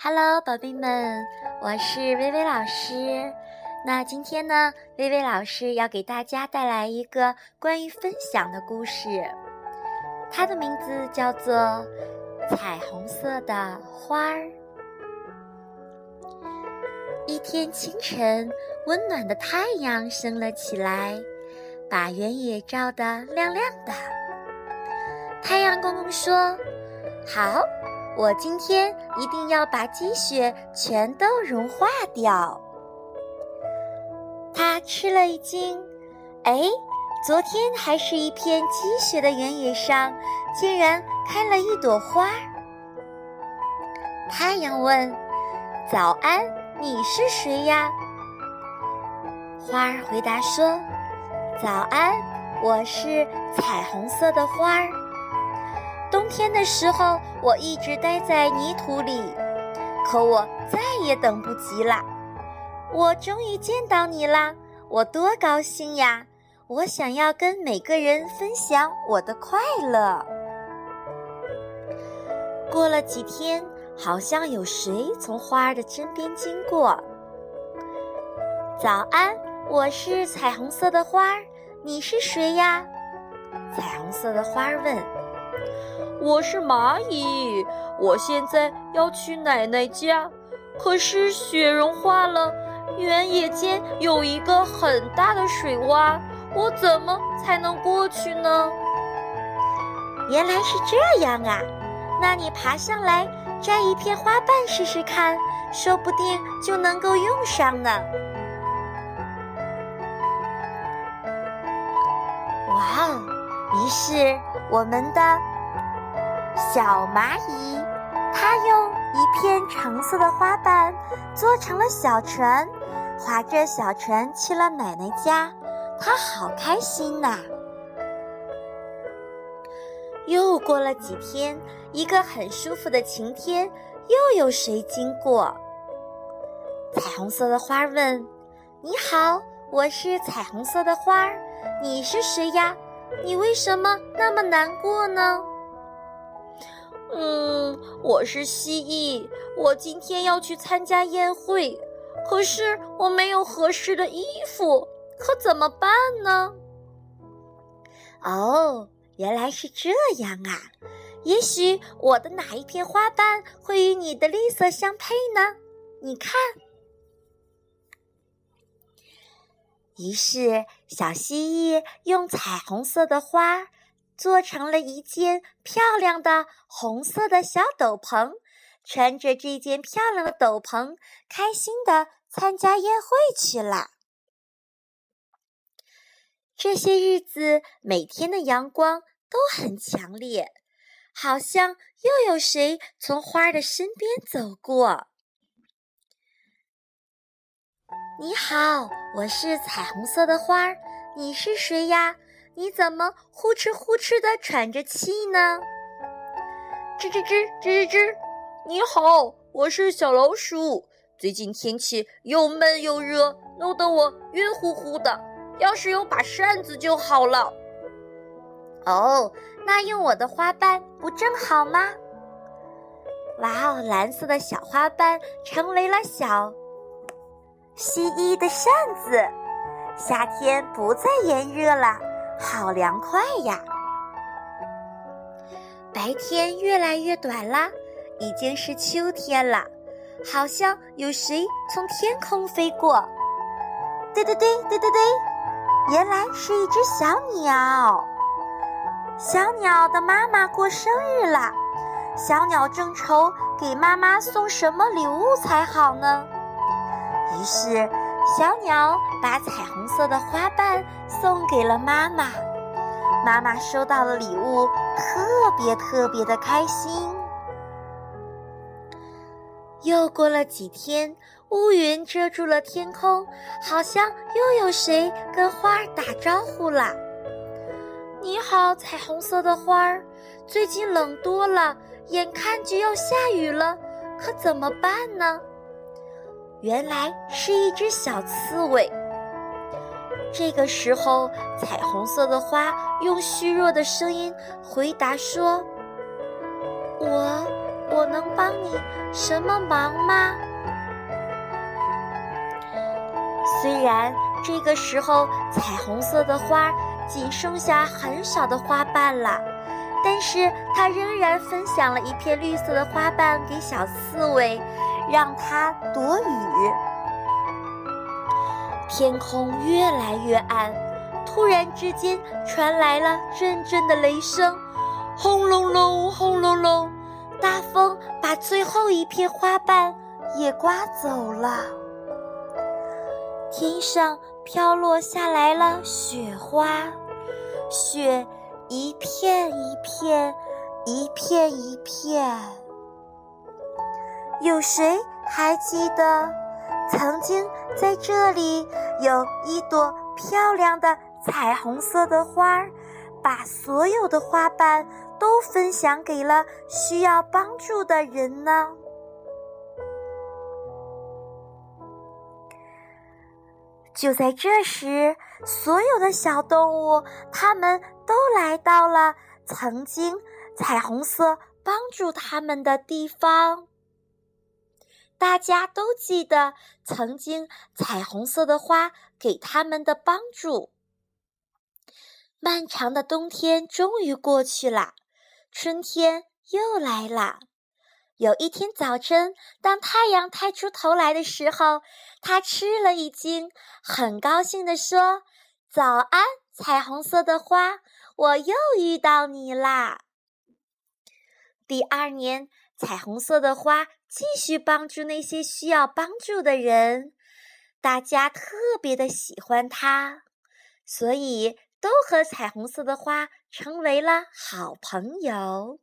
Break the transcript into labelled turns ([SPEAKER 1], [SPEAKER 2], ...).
[SPEAKER 1] Hello，宝贝们，我是微微老师。那今天呢，微微老师要给大家带来一个关于分享的故事，它的名字叫做《彩虹色的花儿》。一天清晨，温暖的太阳升了起来，把原野照得亮亮的。太阳公公说：“好。”我今天一定要把积雪全都融化掉。他吃了一惊，哎，昨天还是一片积雪的原野上，竟然开了一朵花。太阳问：“早安，你是谁呀？”花儿回答说：“早安，我是彩虹色的花儿。”冬天的时候，我一直待在泥土里，可我再也等不及了。我终于见到你啦，我多高兴呀！我想要跟每个人分享我的快乐。过了几天，好像有谁从花儿的身边经过。早安，我是彩虹色的花儿，你是谁呀？彩虹色的花儿问。
[SPEAKER 2] 我是蚂蚁，我现在要去奶奶家，可是雪融化了，原野间有一个很大的水洼，我怎么才能过去呢？
[SPEAKER 1] 原来是这样啊，那你爬上来摘一片花瓣试试看，说不定就能够用上呢。哇哦！于是我们的。小蚂蚁，它用一片橙色的花瓣做成了小船，划着小船去了奶奶家。它好开心呐！又过了几天，一个很舒服的晴天，又有谁经过？彩虹色的花问：“你好，我是彩虹色的花，你是谁呀？你为什么那么难过呢？”
[SPEAKER 2] 嗯，我是蜥蜴，我今天要去参加宴会，可是我没有合适的衣服，可怎么办呢？
[SPEAKER 1] 哦，原来是这样啊！也许我的哪一片花瓣会与你的绿色相配呢？你看。于是，小蜥蜴用彩虹色的花。做成了一件漂亮的红色的小斗篷，穿着这件漂亮的斗篷，开心的参加宴会去了。这些日子，每天的阳光都很强烈，好像又有谁从花儿的身边走过。你好，我是彩虹色的花儿，你是谁呀？你怎么呼哧呼哧的喘着气呢？
[SPEAKER 2] 吱吱吱吱吱吱！你好，我是小老鼠。最近天气又闷又热，弄得我晕乎乎的。要是有把扇子就好了。
[SPEAKER 1] 哦，那用我的花瓣不正好吗？哇哦，蓝色的小花瓣成为了小蜥蜴的扇子。夏天不再炎热了。好凉快呀！白天越来越短啦，已经是秋天了。好像有谁从天空飞过。对对对对对对，原来是一只小鸟。小鸟的妈妈过生日了，小鸟正愁给妈妈送什么礼物才好呢。于是。小鸟把彩虹色的花瓣送给了妈妈，妈妈收到了礼物，特别特别的开心。又过了几天，乌云遮住了天空，好像又有谁跟花儿打招呼了。你好，彩虹色的花儿，最近冷多了，眼看就要下雨了，可怎么办呢？原来是一只小刺猬。这个时候，彩虹色的花用虚弱的声音回答说：“我我能帮你什么忙吗？”虽然这个时候彩虹色的花仅剩下很少的花瓣了，但是它仍然分享了一片绿色的花瓣给小刺猬，让它躲雨。天空越来越暗，突然之间传来了阵阵的雷声，轰隆隆，轰隆隆，大风把最后一片花瓣也刮走了。天上飘落下来了雪花，雪一片一片，一片一片。有谁还记得，曾经在这里有一朵漂亮的彩虹色的花儿，把所有的花瓣都分享给了需要帮助的人呢？就在这时，所有的小动物，它们都来到了曾经彩虹色帮助它们的地方。大家都记得曾经彩虹色的花给他们的帮助。漫长的冬天终于过去了，春天又来了。有一天早晨，当太阳探出头来的时候，他吃了一惊，很高兴地说：“早安，彩虹色的花，我又遇到你啦！”第二年，彩虹色的花继续帮助那些需要帮助的人，大家特别的喜欢他，所以都和彩虹色的花成为了好朋友。